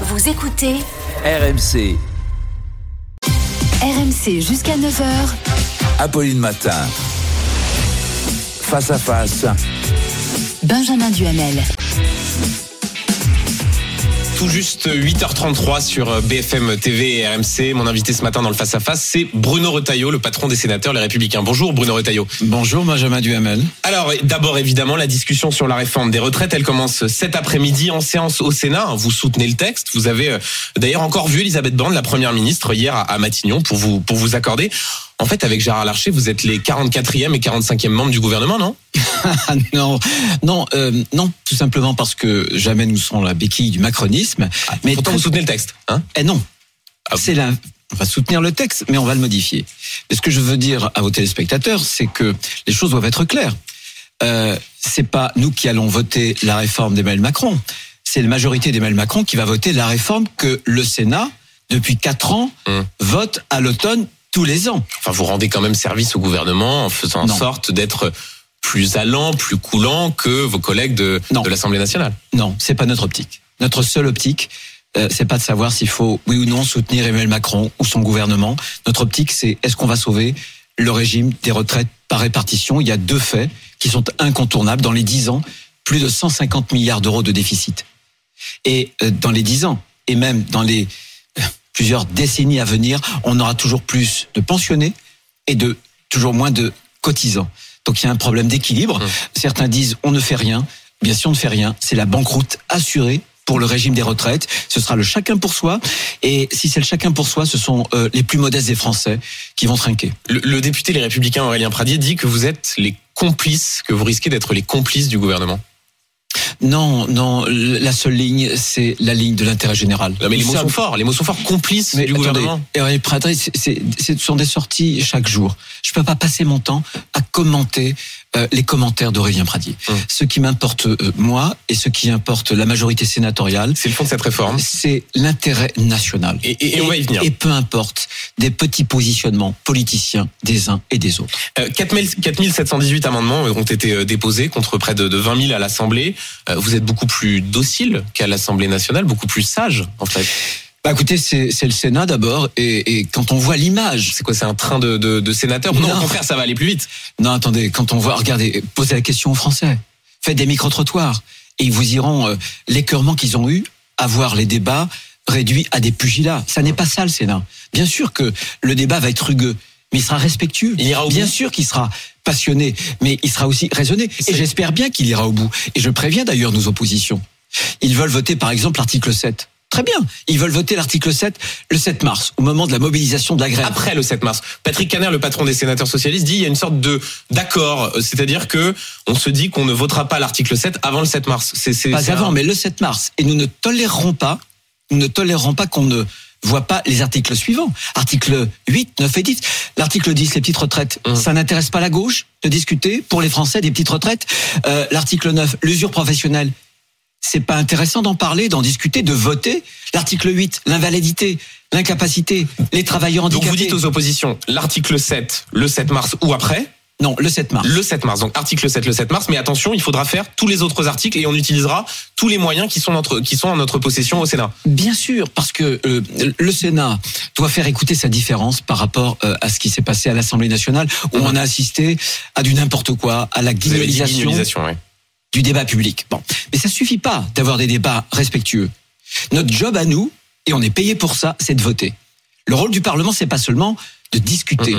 Vous écoutez RMC, RMC jusqu'à 9h. Apolline Matin. Face à face, Benjamin Duhamel. Tout juste 8h33 sur BFM TV et RMC. Mon invité ce matin dans le face-à-face, c'est Bruno Retailleau, le patron des sénateurs Les Républicains. Bonjour Bruno Retailleau. Bonjour Benjamin Duhamel. Alors d'abord évidemment la discussion sur la réforme des retraites, elle commence cet après-midi en séance au Sénat. Vous soutenez le texte. Vous avez euh, d'ailleurs encore vu Elisabeth Borne, la première ministre, hier à à Matignon pour vous pour vous accorder. En fait, avec Gérard Larcher, vous êtes les 44e et 45e membres du gouvernement, non? non, non, euh, non, tout simplement parce que jamais nous serons la béquille du macronisme. Mais pourtant vous soutenez le texte, hein? Eh non, Ah, c'est la. On va soutenir le texte, mais on va le modifier. Et ce que je veux dire à vos téléspectateurs, c'est que les choses doivent être claires. Euh, c'est pas nous qui allons voter la réforme d'Emmanuel Macron. C'est la majorité d'Emmanuel Macron qui va voter la réforme que le Sénat, depuis quatre ans, Hum. vote à l'automne tous les ans. Enfin, vous rendez quand même service au gouvernement en faisant en sorte d'être plus allant, plus coulant que vos collègues de, l'Assemblée nationale. Non, c'est pas notre optique. Notre seule optique, euh, c'est pas de savoir s'il faut oui ou non soutenir Emmanuel Macron ou son gouvernement. Notre optique, c'est est-ce qu'on va sauver le régime des retraites par répartition? Il y a deux faits qui sont incontournables. Dans les dix ans, plus de 150 milliards d'euros de déficit. Et euh, dans les dix ans, et même dans les euh, plusieurs décennies à venir, on aura toujours plus de pensionnés et de toujours moins de cotisants. Donc il y a un problème d'équilibre. Mmh. Certains disent on ne fait rien. Bien sûr, on ne fait rien. C'est la banqueroute assurée pour le régime des retraites. Ce sera le chacun pour soi. Et si c'est le chacun pour soi, ce sont euh, les plus modestes des Français qui vont trinquer. Le, le député Les Républicains Aurélien Pradier dit que vous êtes les complices, que vous risquez d'être les complices du gouvernement. Non, non, la seule ligne, c'est la ligne de l'intérêt général. Non, mais les mots sont forts, les mots sont forts, complices Mais du attendez, gouvernement. C'est- ce sont des sorties chaque jour. Je peux pas passer mon temps à commenter euh, les commentaires d'Aurélien Pradier. Hum. Ce qui m'importe euh, moi et ce qui importe la majorité sénatoriale, C'est le fond de cette réforme. c'est l'intérêt national. Et- et- et on va y venir. Et peu importe des petits positionnements politiciens des uns et des autres. Euh, 4000 4718 amendements ont été euh, déposés contre près de, de 20 000 à l'Assemblée. Euh, Vous êtes beaucoup plus docile qu'à l'Assemblée nationale, beaucoup plus sage en fait. Bah écoutez, c'est le Sénat d'abord, et, et quand on voit l'image C'est quoi, c'est un train de, de, de sénateurs? Non, au contraire, ça va aller plus vite. Non, attendez, quand on voit, regardez, posez la question aux Français. Faites des micro-trottoirs. Et ils vous iront euh, l'écœurement qu'ils ont eu à voir les débats réduits à des pugilats. Ça n'est pas ça le Sénat. Bien sûr que le débat va être rugueux, mais il sera respectueux. Il ira au bien bout. sûr qu'il sera passionné, mais il sera aussi raisonné. Et j'espère bien qu'il ira au bout. Et je préviens d'ailleurs nos oppositions. Ils veulent voter par exemple l'article 7. Très bien. Ils veulent voter l'article 7 le 7 mars, au moment de la mobilisation de la grève. Après le 7 mars, Patrick Caner, le patron des sénateurs socialistes, dit il y a une sorte de d'accord, euh, c'est-à-dire que on se dit qu'on ne votera pas l'article 7 avant le 7 mars. C'est Pas avant, un- mais le 7 mars. Et nous ne tolérerons pas, nous ne tolérerons pas qu'on ne voit pas les articles suivants. Article 8, 9 et 10. L'article 10, les petites retraites. Hum. Ça n'intéresse pas la gauche de discuter pour les Français des petites retraites. Euh, L'article 9, l'usure professionnelle. C'est pas intéressant d'en parler, d'en discuter, de voter. L'article 8, l'invalidité, l'incapacité, les travailleurs Donc handicapés. vous dites aux oppositions l'article 7 le 7 mars ou après Non, le 7 mars. le 7 mars. Donc article 7 le 7 mars, mais attention, il faudra faire tous les autres articles et on utilisera tous les moyens qui sont notre qui sont en notre possession au Sénat. Bien sûr, parce que euh, le Sénat doit faire écouter sa différence par rapport euh, à ce qui s'est passé à l'Assemblée nationale, où on a assisté à du n'importe quoi, à la guignolisation ouais. du débat public. Bon, mais ça suffit pas d'avoir des débats respectueux. Notre job à nous, et on est payé pour ça, c'est de voter. Le rôle du Parlement, c'est pas seulement de discuter.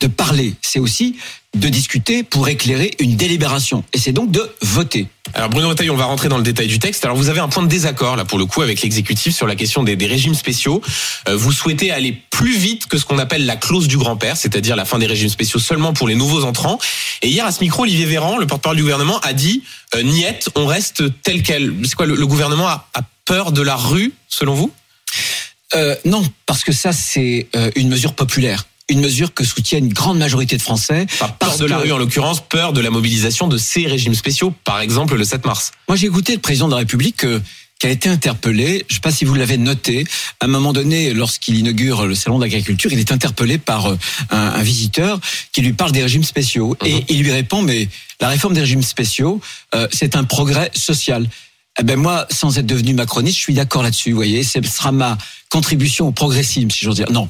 De parler, c'est aussi de discuter pour éclairer une délibération, et c'est donc de voter. Alors Bruno Retailleau, on va rentrer dans le détail du texte. Alors vous avez un point de désaccord là pour le coup avec l'exécutif sur la question des, des régimes spéciaux. Euh, vous souhaitez aller plus vite que ce qu'on appelle la clause du grand-père, c'est-à-dire la fin des régimes spéciaux seulement pour les nouveaux entrants. Et hier à ce micro, Olivier Véran, le porte-parole du gouvernement, a dit euh, niette, on reste tel quel. C'est quoi le, le gouvernement a, a peur de la rue selon vous? Euh, non, parce que ça, c'est euh, une mesure populaire. Une mesure que soutient une grande majorité de Français. Enfin, peur Parce de la que- rue en l'occurrence, peur de la mobilisation de ces régimes spéciaux, par exemple le 7 mars. Moi, j'ai écouté le président de la République euh, qui a été interpellé. Je ne sais pas si vous l'avez noté. À un moment donné, lorsqu'il inaugure le salon de l'agriculture, il est interpellé par euh, un, un visiteur qui lui parle des régimes spéciaux Mhm. et il lui répond mais la réforme des régimes spéciaux, euh, c'est un progrès social. Eh ben moi, sans être devenu macroniste, je suis d'accord là-dessus. Vous voyez, ce sera ma contribution au progressisme, si j'ose dire. Non,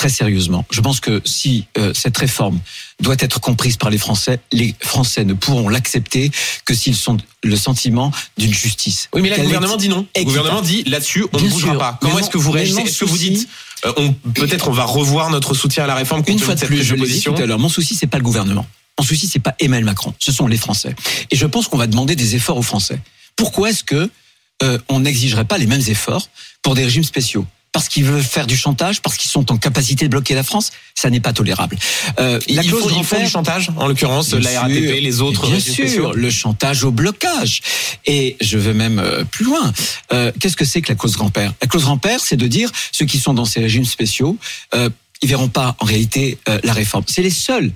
très sérieusement, je pense que si euh, cette réforme doit être comprise par les Français, les Français ne pourront l'accepter que s'ils sont le sentiment d'une justice. Oui, mais là, le gouvernement dit non. Le gouvernement dit là-dessus, on ne bougera pas. Comment est-ce que vous réagissez Est-ce que vous dites, euh, on peut-être on va revoir notre soutien à la réforme Une fois de de plus, je l'ai dit tout à l'heure, mon souci, c'est pas le gouvernement. Mon souci, c'est pas Emmanuel Macron. Ce sont les Français. Et je pense qu'on va demander des efforts aux Français. Pourquoi est-ce que euh, on n'exigerait pas les mêmes efforts pour des régimes spéciaux? Parce qu'ils veulent faire du chantage, parce qu'ils sont en capacité de bloquer la France, ça n'est pas tolérable. Euh, la clause ils font grand-père- du chantage, en l'occurrence la sûr, RATP, les autres Bien sûr, spéciaux. le chantage au blocage. Et je vais même euh, plus loin. Euh, Qu'est-ce que c'est que la clause grand-père? La clause grand-père, c'est de dire ceux qui sont dans ces régimes spéciaux, euh, ils verront pas en réalité euh, la réforme. C'est les seuls.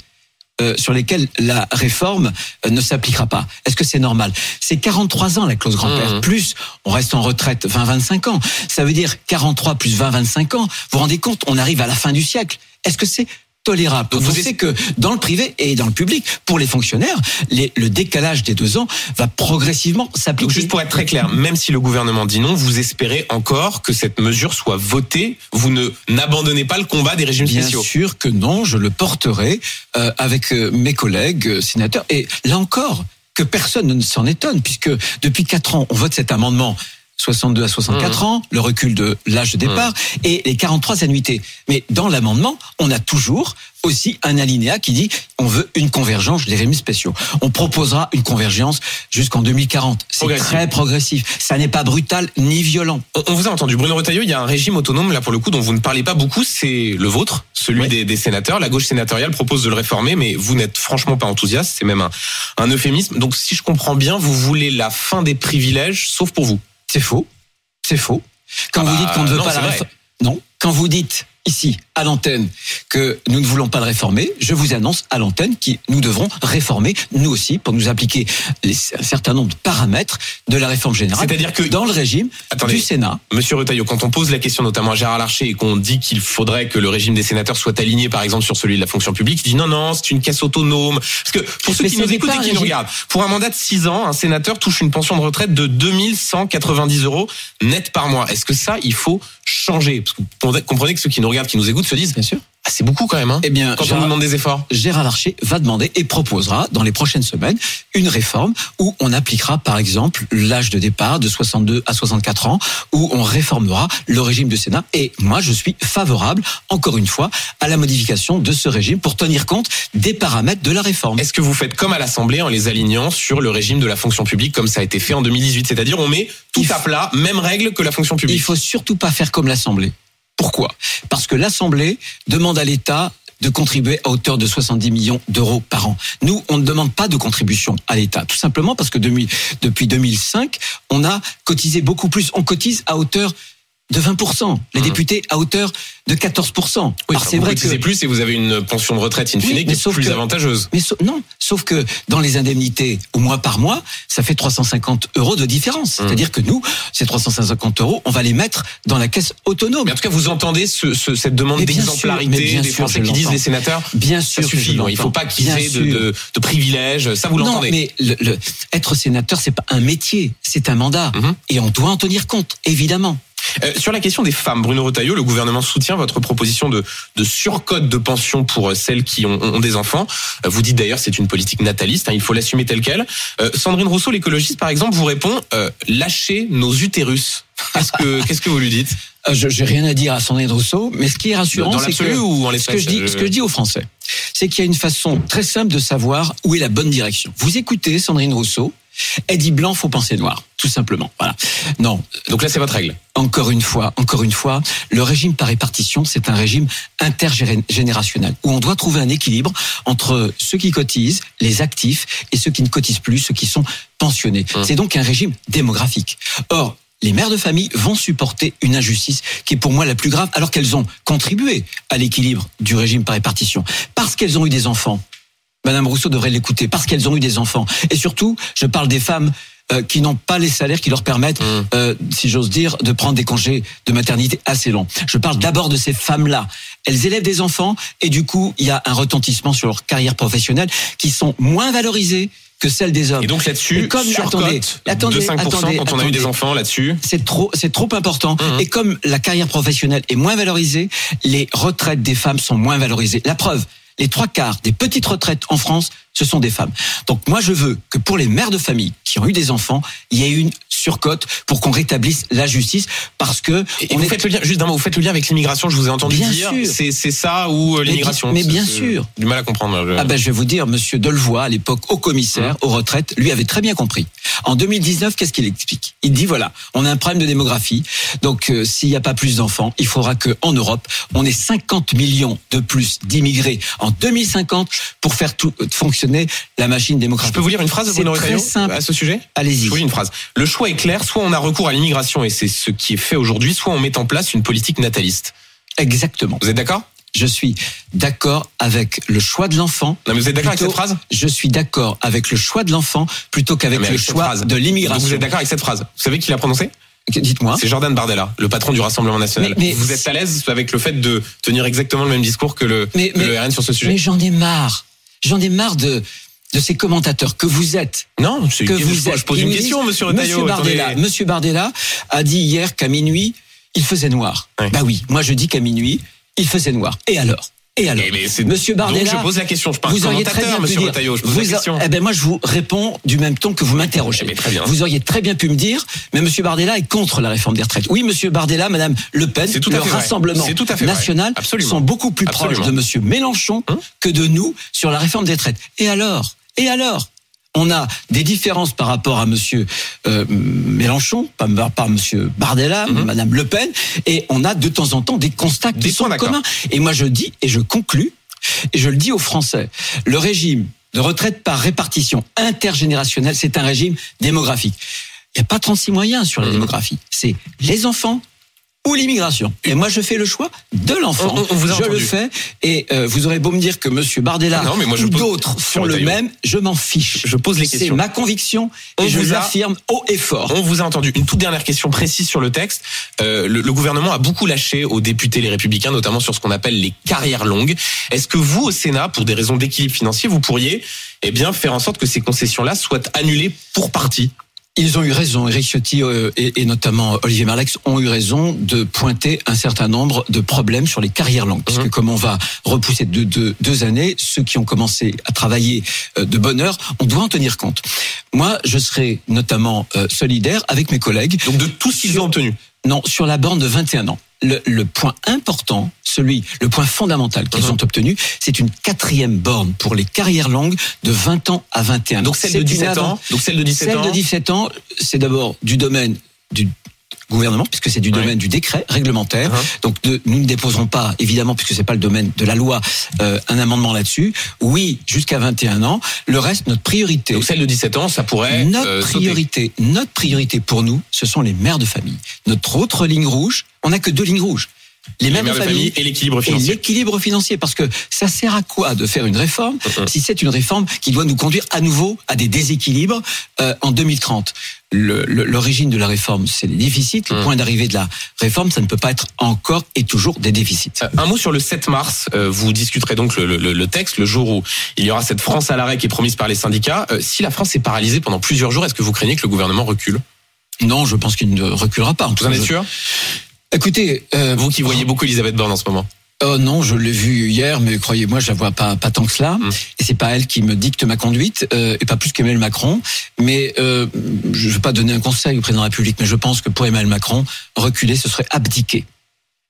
Euh, sur lesquels la réforme euh, ne s'appliquera pas. Est-ce que c'est normal? C'est 43 ans la clause grand-père. Mhm. Plus, on reste en retraite 20-25 ans. Ça veut dire 43 plus 20-25 ans. Vous vous rendez compte On arrive à la fin du siècle. Est-ce que c'est tolérable Donc Vous savez que dans le privé et dans le public, pour les fonctionnaires, les- le décalage des deux ans va progressivement Donc s'appliquer. juste pour être très clair, même si le gouvernement dit non, vous espérez encore que cette mesure soit votée. Vous ne n'abandonnez pas le combat des régimes Bien spéciaux. sûr que non, je le porterai euh, avec euh, mes collègues euh, sénateurs. Et là encore, que personne ne s'en étonne, puisque depuis quatre ans, on vote cet amendement. 62 à 64 Mmh. ans, le recul de l'âge de départ et les 43 annuités. Mais dans l'amendement, on a toujours aussi un alinéa qui dit on veut une convergence des régimes spéciaux. On proposera une convergence jusqu'en 2040. C'est Progressif. très progressif. Ça n'est pas brutal ni violent. On, vous a entendu, Bruno Retailleau, il y a un régime autonome, là pour le coup, dont vous ne parlez pas beaucoup, c'est le vôtre, celui des, des sénateurs. La gauche sénatoriale propose de le réformer, mais vous n'êtes franchement pas enthousiaste, c'est même un, un euphémisme. Donc si je comprends bien, vous voulez la fin des privilèges, sauf pour vous. C'est faux. C'est faux. Quand Ah vous bah, dites qu'on ne veut non, pas la vrai. réformer. Non. Quand vous dites ici, à l'antenne, que nous ne voulons pas le réformer, je vous annonce à l'antenne que nous devrons réformer, nous aussi, pour nous appliquer les, un certain nombre de paramètres de la réforme générale. C'est-à-dire que- dans le régime Attendez. du Sénat. Monsieur Retailleau, quand on pose la question notamment à Gérard Larcher et qu'on dit qu'il faudrait que le régime des sénateurs soit aligné par exemple sur celui de la fonction publique, il dit non, non, c'est une caisse autonome. Parce que pour ceux Mais qui nous écoutent et qui nous régime. regardent, pour un mandat de 6 ans, un sénateur touche une pension de retraite de 2190 euros net par mois. Est-ce que ça, il faut changer? Parce que vous comprenez que ceux qui nous regardent, qui nous écoutent se disent, Bien sûr. ah, c'est beaucoup quand même, hein, Eh bien, quand on Gérard- nous demande des efforts. Gérard Larcher va demander et proposera dans les prochaines semaines une réforme où on appliquera par exemple l'âge de départ de 62 à 64 ans, où on réformera le régime du Sénat. Et moi, je suis favorable, encore une fois, à la modification de ce régime pour tenir compte des paramètres de la réforme. Est-ce que vous faites comme à l'Assemblée en les alignant sur le régime de la fonction publique comme ça a été fait en 2018 C'est-à-dire on met tout à plat, même règle que la fonction publique. Il faut surtout pas faire comme l'Assemblée. Pourquoi? Parce que l'Assemblée demande à l'État de contribuer à hauteur de 70 millions d'euros par an. Nous, on ne demande pas de contribution à l'État, tout simplement parce que depuis 2005, on a cotisé beaucoup plus. On cotise à hauteur de 20%, les Mmh. députés à hauteur de 14%. Oui, c'est vous vrai que plus et vous avez une pension de retraite in fine Oui, qui mais est sauf plus que- avantageuse. mais non, sauf que dans les indemnités au mois par mois, ça fait 350 euros de différence. Mmh. C'est-à-dire que nous, ces 350 euros, on va les mettre dans la caisse autonome. Mais en tout cas, vous entendez ce, ce- cette demande Mais d'exemplarité mais des Français qui disent les sénateurs Bien ça sûr, que suffit. non, il faut l'entends. pas qu'ils aient de, de- de privilèges. Ça, vous Non, l'entendez. mais le, le- être sénateur, c'est pas un métier, c'est un mandat, Mhm. et on doit en tenir compte, évidemment. Euh, sur la question des femmes, Bruno Retailleau, le gouvernement soutient votre proposition de, de surcote de pension pour euh, celles qui ont, ont des enfants. Euh, Vous dites d'ailleurs c'est une politique nataliste, hein, il faut l'assumer tel quel. Euh, Sandrine Rousseau, l'écologiste par exemple, vous répond euh, lâchez nos utérus. Qu'est-ce que qu'est-ce que vous lui dites Euh, Je j'ai rien à dire à Sandrine Rousseau, mais ce qui est rassurant, c'est que ou en ce que je dis, ce que je dis aux Français, c'est qu'il y a une façon très simple de savoir où est la bonne direction. Vous écoutez Sandrine Rousseau, elle dit blanc, faut penser noir, tout simplement. Voilà. Non, Donc là, c'est votre règle. encore une fois, encore une fois, le régime par répartition, c'est un régime intergénérationnel où on doit trouver un équilibre entre ceux qui cotisent, les actifs, et ceux qui ne cotisent plus, ceux qui sont pensionnés. Hum. C'est donc un régime démographique. Or, les mères de famille vont supporter une injustice qui est pour moi la plus grave, alors qu'elles ont contribué à l'équilibre du régime par répartition, parce qu'elles ont eu des enfants. Madame Rousseau devrait l'écouter, parce qu'elles ont eu des enfants. Et surtout, je parle des femmes euh, qui n'ont pas les salaires qui leur permettent, Hum. euh, si j'ose dire, de prendre des congés de maternité assez longs. Je parle d'abord de ces femmes-là. Elles élèvent des enfants et du coup, il y a un retentissement sur leur carrière professionnelle qui sont moins valorisées que celle des hommes. Et donc là-dessus, comme- attendez, attendez, de 5% attendez, quand on a eu des enfants là-dessus. C'est trop, c'est trop important. Mhm. Et comme la carrière professionnelle est moins valorisée, les retraites des femmes sont moins valorisées. La preuve, les trois quarts des petites retraites en France, ce sont des femmes. Donc moi, je veux que pour les mères de famille qui ont eu des enfants, il y ait une surcote pour qu'on rétablisse la justice, parce que Et on vous est- faites le lien, juste d'un mot, vous faites le lien avec l'immigration, je vous ai entendu Bien dire. C'est, c'est ça ou euh, Mais l'immigration mais bien c'est- sûr. Du mal à comprendre. je- Ah ben je vais vous dire, Monsieur Delevoye, à l'époque au commissaire, aux retraites, lui avait très bien compris. En 2019, qu'est-ce qu'il explique? Il dit voilà, on a un problème de démographie, donc euh, s'il n'y a pas plus d'enfants, il faudra que en Europe, on ait 50 millions de plus d'immigrés en 2050 pour faire tout euh, fonctionner la machine Je démographique. peux vous lire une phrase de Bruno très simple. à ce sujet? Allez-y. Je vous lis une phrase. Le choix est clair, soit on a recours à l'immigration et c'est ce qui est fait aujourd'hui, soit on met en place une politique nataliste. Exactement. Vous êtes d'accord? Je suis d'accord avec le choix de l'enfant. Non mais vous êtes d'accord avec cette phrase? Je suis d'accord avec le choix de l'enfant plutôt qu'avec le avec choix phrase. de l'immigration. Vous êtes d'accord avec cette phrase? Vous savez qui l'a prononcée? Dites-moi. C'est Jordan Bardella, le patron du Rassemblement National. Mais- mais- vous êtes à l'aise avec le fait de tenir exactement le même discours que le, mais- le RN sur ce sujet? Mais j'en ai marre. J'en ai marre de de ces commentateurs que vous êtes. Non, c'est- Que je, vous je êtes. pose Ils une question, disent, monsieur Retailleau. Monsieur Bardella, attendez. Monsieur Bardella a dit hier qu'à minuit il faisait noir. Ouais. Bah oui, moi je dis qu'à minuit il faisait noir. Et alors? Et alors? Eh, mais Monsieur Bardella, Donc je pose la question, je parle vous auriez très bien pu dire. Je pose vous la a- question. Eh ben moi je vous réponds du même ton que vous m'interrogez. Eh. Vous auriez très bien pu me dire, mais Monsieur Bardella est contre la réforme des retraites. Oui, Monsieur Bardella, Madame Le Pen, tout le. Rassemblement tout national sont beaucoup plus Absolument. proches de Monsieur Mélenchon Hein que de nous sur la réforme des retraites. Et alors? Et alors on a des différences par rapport à Monsieur euh, Mélenchon, pas par, Monsieur Bardella, Mhm. Madame Le Pen, et on a de temps en temps des constats qui Des sont communs. Et moi je dis et je conclus et je le dis aux Français, le régime de retraite par répartition intergénérationnelle, c'est un régime démographique. Il n'y a pas 36 moyens sur la Mhm. démographie. C'est les enfants ou l'immigration. Et moi, je fais le choix de l'enfant. On- on- on vous a je le fais. Et euh, vous aurez beau me dire que Monsieur Bardella Non, mais moi, je ou d'autres font le même, je m'en fiche. Je pose les C'est questions. ma conviction On et je vous a- haut et fort. On vous a entendu. Une toute dernière question précise sur le texte. Euh, le, le gouvernement a beaucoup lâché aux députés les républicains, notamment sur ce qu'on appelle les carrières longues. Est-ce que vous, au Sénat, pour des raisons d'équilibre financier, vous pourriez eh bien, faire en sorte que ces concessions-là soient annulées pour partie? Ils ont eu raison, Eric Ciotti euh, et, et notamment Olivier Marlex ont eu raison de pointer un certain nombre de problèmes sur les carrières longues. Parce que Mhm. comme on va repousser de, de- deux années, ceux qui ont commencé à travailler euh, de bonne heure, on doit en tenir compte. Moi, je serai notamment euh, solidaire avec mes collègues. Donc de tout ce qu'ils ont obtenu. Non, sur la borne de 21 ans. Le, le point important, celui, le point fondamental qu'ils Mhm. ont obtenu, c'est une quatrième borne pour les carrières longues de 20 ans à 21 ans. Donc celle de une 17 avant- ans. Donc celle de 17 celle ans. de 17 ans, c'est d'abord du domaine du gouvernement, puisque c'est du Ouais. domaine du décret réglementaire. Uh-huh. Donc de- nous ne déposerons pas, évidemment, puisque c'est pas le domaine de la loi, euh, un amendement là-dessus. Oui, jusqu'à 21 ans. Le reste, notre priorité. Donc celle de 17 ans, ça pourrait Notre euh, sauter. priorité, notre priorité pour nous, ce sont les mères de famille. Notre autre ligne rouge, on n'a que deux lignes rouges. Les, Les mères de famille et l'équilibre et financier. l'équilibre financier, parce que ça sert à quoi de faire une réforme Mhm. si c'est une réforme qui doit nous conduire à nouveau à des déséquilibres euh, en 2030 Le- le- L'origine de la réforme, c'est les déficits. Le Mhm. point d'arrivée de la réforme, ça ne peut pas être encore et toujours des déficits. Euh, Un mot sur le 7 mars. Euh, Vous discuterez donc le, le- le texte le jour où il y aura cette France à l'arrêt qui est promise par les syndicats. Euh, Si la France est paralysée pendant plusieurs jours, est-ce que vous craignez que le gouvernement recule? Non, je pense qu'il ne reculera pas. Vous en êtes sûr? Écoutez, euh, Vous qui voyez beaucoup Elisabeth Borne en ce moment. Oh non, je l'ai vue hier, mais croyez-moi, je la vois pas pas tant que cela. Mm. Et c'est pas elle qui me dicte ma conduite, euh, et pas plus qu'Emmanuel Macron. Mais euh, je vais pas donner un conseil au président de la République, mais je pense que pour Emmanuel Macron, reculer, ce serait abdiquer.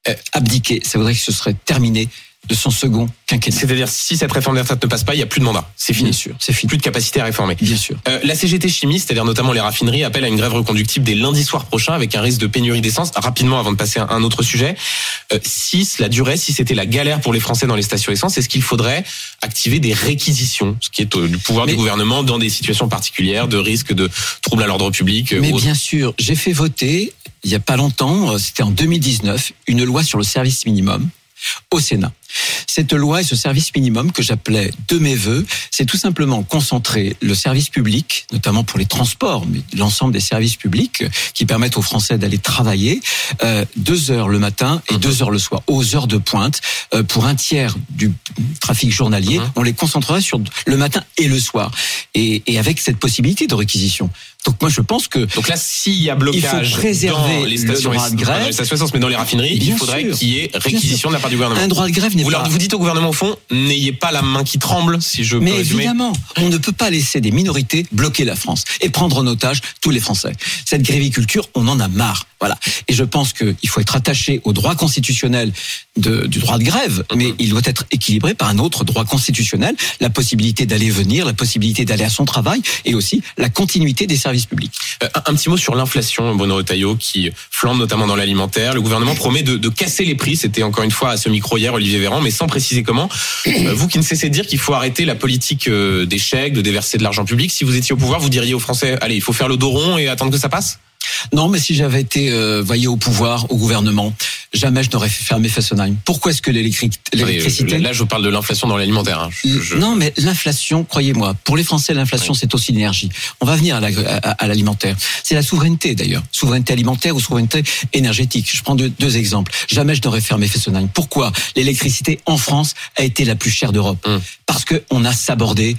Euh, abdiquer, ça voudrait que ce serait terminé de son second quinquennat. C'est-à-dire si cette réforme des retraites ne passe pas, il n'y a plus de mandat. C'est Bien fini. sûr, c'est fini. Plus de capacité à réformer. Bien sûr. Euh, la CGT Chimie, c'est-à-dire notamment les raffineries, appelle à une grève reconductible dès lundi soir prochain avec un risque de pénurie d'essence. Rapidement, avant de passer à un autre sujet, euh, si cela durait, si c'était la galère pour les Français dans les stations essence, est-ce qu'il faudrait activer des réquisitions, ce qui est euh, du pouvoir Mais- du gouvernement dans des situations particulières de risque de troubles à l'ordre public Mais ou bien sûr, j'ai fait voter, il y a pas longtemps, c'était en 2019, une loi sur le service minimum au Sénat. Cette loi et ce service minimum que j'appelais de mes voeux, c'est tout simplement concentrer le service public, notamment pour les transports, mais l'ensemble des services publics qui permettent aux Français d'aller travailler, euh, deux heures le matin et deux heures le soir, aux heures de pointe. Euh, pour un tiers du trafic journalier, Mhm. on les concentrerait sur le matin et le soir. Et, et avec cette possibilité de réquisition. Donc moi je pense que Donc là, s'il y a blocage Il faut préserver dans les le stations, droit de grève. dans les stations essence, mais dans les raffineries, il faudrait qu'il y ait réquisition de la part du gouvernement. un droit de grève n'est Vous, pas... vous dites au gouvernement, au fond, n'ayez pas la main qui tremble, si je peux Mais résumer. évidemment, on ne peut pas laisser des minorités bloquer la France et prendre en otage tous les Français. Cette gréviculture, on en a marre. Voilà. Et je pense qu'il faut être attaché au droit constitutionnel de- du droit de grève, mais il doit être équilibré par un autre droit constitutionnel, la possibilité d'aller venir, la possibilité d'aller à son travail et aussi la continuité des services publics. Euh, Un, petit mot sur l'inflation, Bruno Retailleau, qui flambe notamment dans l'alimentaire. Le gouvernement promet de, de casser les prix. C'était encore une fois à ce micro hier, Olivier Véran, mais sans préciser comment. Euh, Vous qui ne cessez de dire qu'il faut arrêter la politique euh, des chèques, de déverser de l'argent public, si vous étiez au pouvoir, vous diriez aux Français, allez, il faut faire le dos rond et attendre que ça passe? Non, mais si j'avais été, euh, voyez, au pouvoir, au gouvernement, jamais je n'aurais fait fermer Fessenheim. Pourquoi est-ce que l'électricité... Là, je vous parle de l'inflation dans l'alimentaire. hein. Je- je- Non, mais l'inflation, croyez-moi, pour les Français, l'inflation, Oui. c'est aussi l'énergie. On va venir à la- à à l'alimentaire. C'est la souveraineté, d'ailleurs. Souveraineté alimentaire ou souveraineté énergétique. Je prends deux, deux exemples. Jamais je n'aurais fermé Fessenheim. Pourquoi? L'électricité en France a été la plus chère d'Europe Hum. Parce que on a sabordé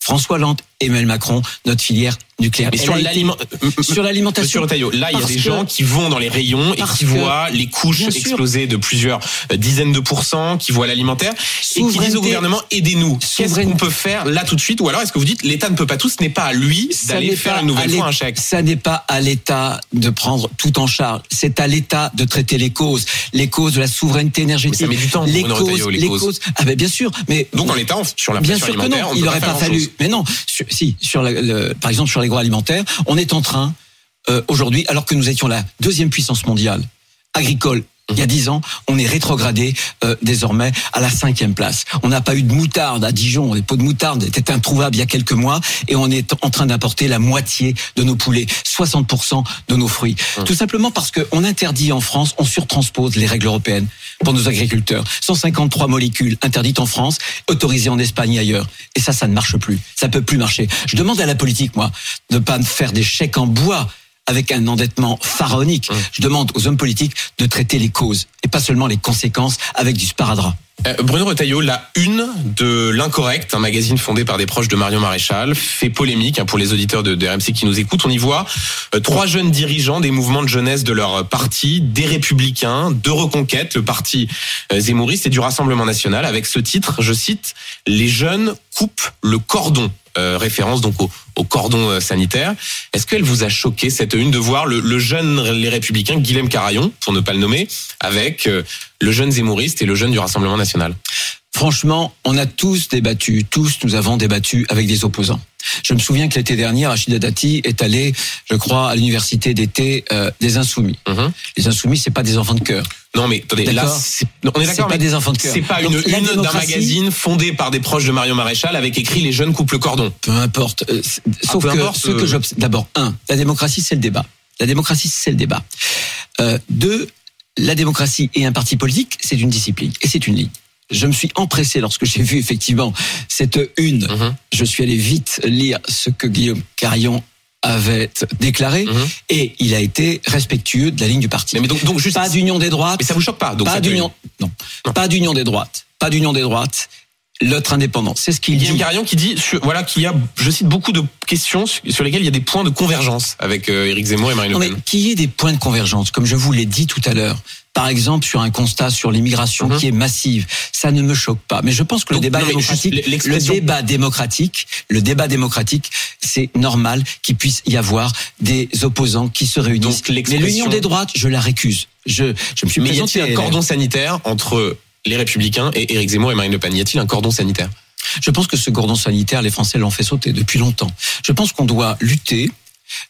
François Hollande, Emmanuel Macron, notre filière nucléaire. Mais sur l'alimentation. Monsieur Retailleau, là, il y a des gens qui vont dans les rayons et qui voient les couches Bien exploser de plusieurs euh, dizaines de pourcents, qui voient l'alimentaire et qui disent au gouvernement aidez-nous. Qu'est-ce qu'on peut faire là tout de suite? Ou alors est-ce que vous dites l'État ne peut pas tout, ce n'est pas à lui d'aller faire une nouvelle fois un chèque Ça n'est pas à l'État de prendre tout en charge. C'est à l'État de traiter les causes, les causes de la souveraineté énergétique. Mais ça met du temps, les causes, les causes. Ah ben bien sûr, mais Donc en l'État, sur Bien l'inflation sûr que non, il n'aurait pas, fallu. Mais non, sur par exemple sur l'agroalimentaire, on est en train euh, aujourd'hui, alors que nous étions la deuxième puissance mondiale agricole. Il y a dix ans, on est rétrogradé euh, désormais à la cinquième place. On n'a pas eu de moutarde à Dijon. Les pots de moutarde étaient introuvables il y a quelques mois et on est en train d'importer la moitié de nos poulets, 60% de nos fruits. Tout simplement parce qu'on interdit en France, on surtranspose les règles européennes pour nos agriculteurs. 153 molécules interdites en France, autorisées en Espagne et ailleurs. Et ça, ça ne marche plus. Ça peut plus marcher. Je demande à la politique, moi, de pas faire des chèques en bois avec un endettement pharaonique. Je demande aux hommes politiques de traiter les causes et pas seulement les conséquences avec du sparadrap. Euh, Bruno Retailleau, la une de l'Incorrect, un magazine fondé par des proches de Marion Maréchal, fait polémique hein, pour les auditeurs de, RMC qui nous écoutent. On y voit euh, trois jeunes dirigeants des mouvements de jeunesse de leur parti, des Républicains, de Reconquête, le parti euh, Zemmouriste et du Rassemblement National, avec ce titre, je cite, Les jeunes coupent le cordon. Euh, référence donc au, cordon sanitaire. Est-ce qu'elle vous a choqué cette une de voir le, jeune les Républicains Guilhem Carayon, pour ne pas le nommer, avec le jeune Zemmouriste et le jeune du Rassemblement National Franchement, on a tous débattu, tous nous avons débattu avec des opposants. Je me souviens que l'été dernier, Rachida Dati est allé, je crois, à l'université d'été euh, des Insoumis. Mhm. Les Insoumis, c'est pas des enfants de cœur. Non mais attendez, là, non, on est d'accord, pas mais des enfants de cœur. c'est pas une Donc, une d'un magazine fondé par des proches de Marion Maréchal avec écrit les jeunes coupent le cordon. Peu importe. Euh, c'est- Sauf peu que importe, ce que euh. j'observe, d'abord, un, la démocratie, c'est le débat. La démocratie, c'est le débat. Euh, deux, la démocratie et un parti politique, c'est une discipline et c'est une ligne. Je me suis empressé lorsque j'ai vu effectivement cette une. Mhm. Je suis allé vite lire ce que Guillaume Carillon avait déclaré Mhm. et il a été respectueux de la ligne du parti. Mais, mais donc, donc juste, pas d'union des droites. mais ça vous choque pas donc pas d'union. Non. Non. Pas d'union des droites. Pas d'union des droites. L'autre indépendant. C'est ce qu'il Guillaume dit. Carion qui dit voilà qu'il y a je cite beaucoup de questions sur lesquelles il y a des points de convergence avec euh, Éric Zemmour et Marine Le mais Pen. qu'il y ait des points de convergence, comme je vous l'ai dit tout à l'heure. Par exemple, sur un constat sur l'immigration Mhm. qui est massive, ça ne me choque pas. Mais je pense que Donc, le débat non, mais démocratique, le débat démocratique, le débat démocratique, c'est normal qu'il puisse y avoir des opposants qui se réunissent. Donc, Mais l'union des droites, je la récuse. Je, je me suis Mais y présenté. a-t-il à un cordon sanitaire entre les Républicains et Éric Zemmour et Marine Le Pen Y a-t-il un cordon sanitaire? Je pense que ce cordon sanitaire, les Français l'ont fait sauter depuis longtemps. Je pense qu'on doit lutter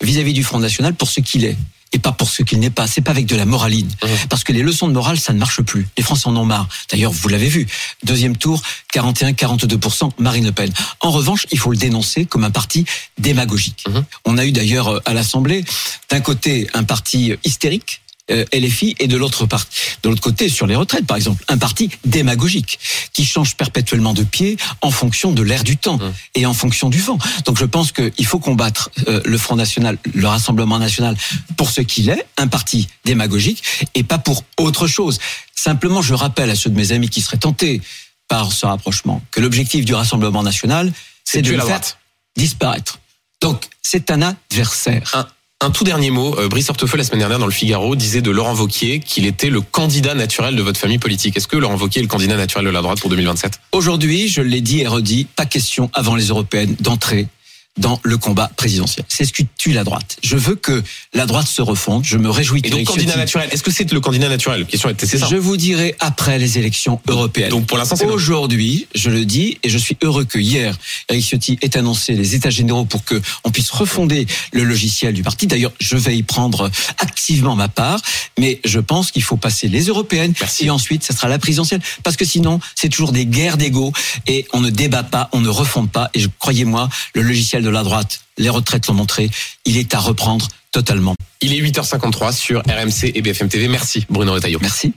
vis-à-vis du Front National pour ce qu'il est et pas pour ce qu'il n'est pas. C'est pas avec de la moraline. Mhm. Parce que les leçons de morale, ça ne marche plus. Les Français en ont marre. D'ailleurs, vous l'avez vu. Deuxième tour, 41-42% Marine Le Pen. En revanche, il faut le dénoncer comme un parti démagogique. Mhm. On a eu d'ailleurs euh, à l'Assemblée, d'un côté, un parti hystérique, LFI et de l'autre part, de l'autre côté sur les retraites par exemple, un parti démagogique qui change perpétuellement de pied en fonction de l'air du temps Mmh. et en fonction du vent. Donc je pense qu'il faut combattre euh, le Front National, le Rassemblement National pour ce qu'il est, un parti démagogique et pas pour autre chose. Simplement, je rappelle à ceux de mes amis qui seraient tentés par ce rapprochement que l'objectif du Rassemblement National, c'est de le faire droite. disparaître. Donc c'est un adversaire. Un, un tout dernier mot. Euh, Brice Hortefeux, la semaine dernière, dans le Figaro, disait de Laurent Vauquier qu'il était le candidat naturel de votre famille politique. Est-ce que Laurent Vauquier est le candidat naturel de la droite pour 2027 Aujourd'hui, je l'ai dit et redit, pas question avant les européennes d'entrer dans le combat présidentiel. C'est ce qui tue la droite. Je veux que la droite se refonde. Je me réjouis Et donc, candidat naturel, est-ce que c'est le candidat naturel? La question était c'est ça. Je vous dirai après les élections européennes. Donc, pour l'instant, c'est. Aujourd'hui, je le dis, et je suis heureux que hier, Eric Ciotti ait annoncé les états généraux pour que on puisse refonder le logiciel du parti. D'ailleurs, je vais y prendre activement ma part, mais je pense qu'il faut passer les européennes Merci. et ensuite, ça sera la présidentielle. Parce que sinon, c'est toujours des guerres d'ego et on ne débat pas, on ne refonde pas. Et croyez-moi, le logiciel de la droite, les retraites l'ont montré, il est à reprendre totalement. Il est 8h53 sur RMC et BFM TV. Merci Bruno Retailleau. Merci.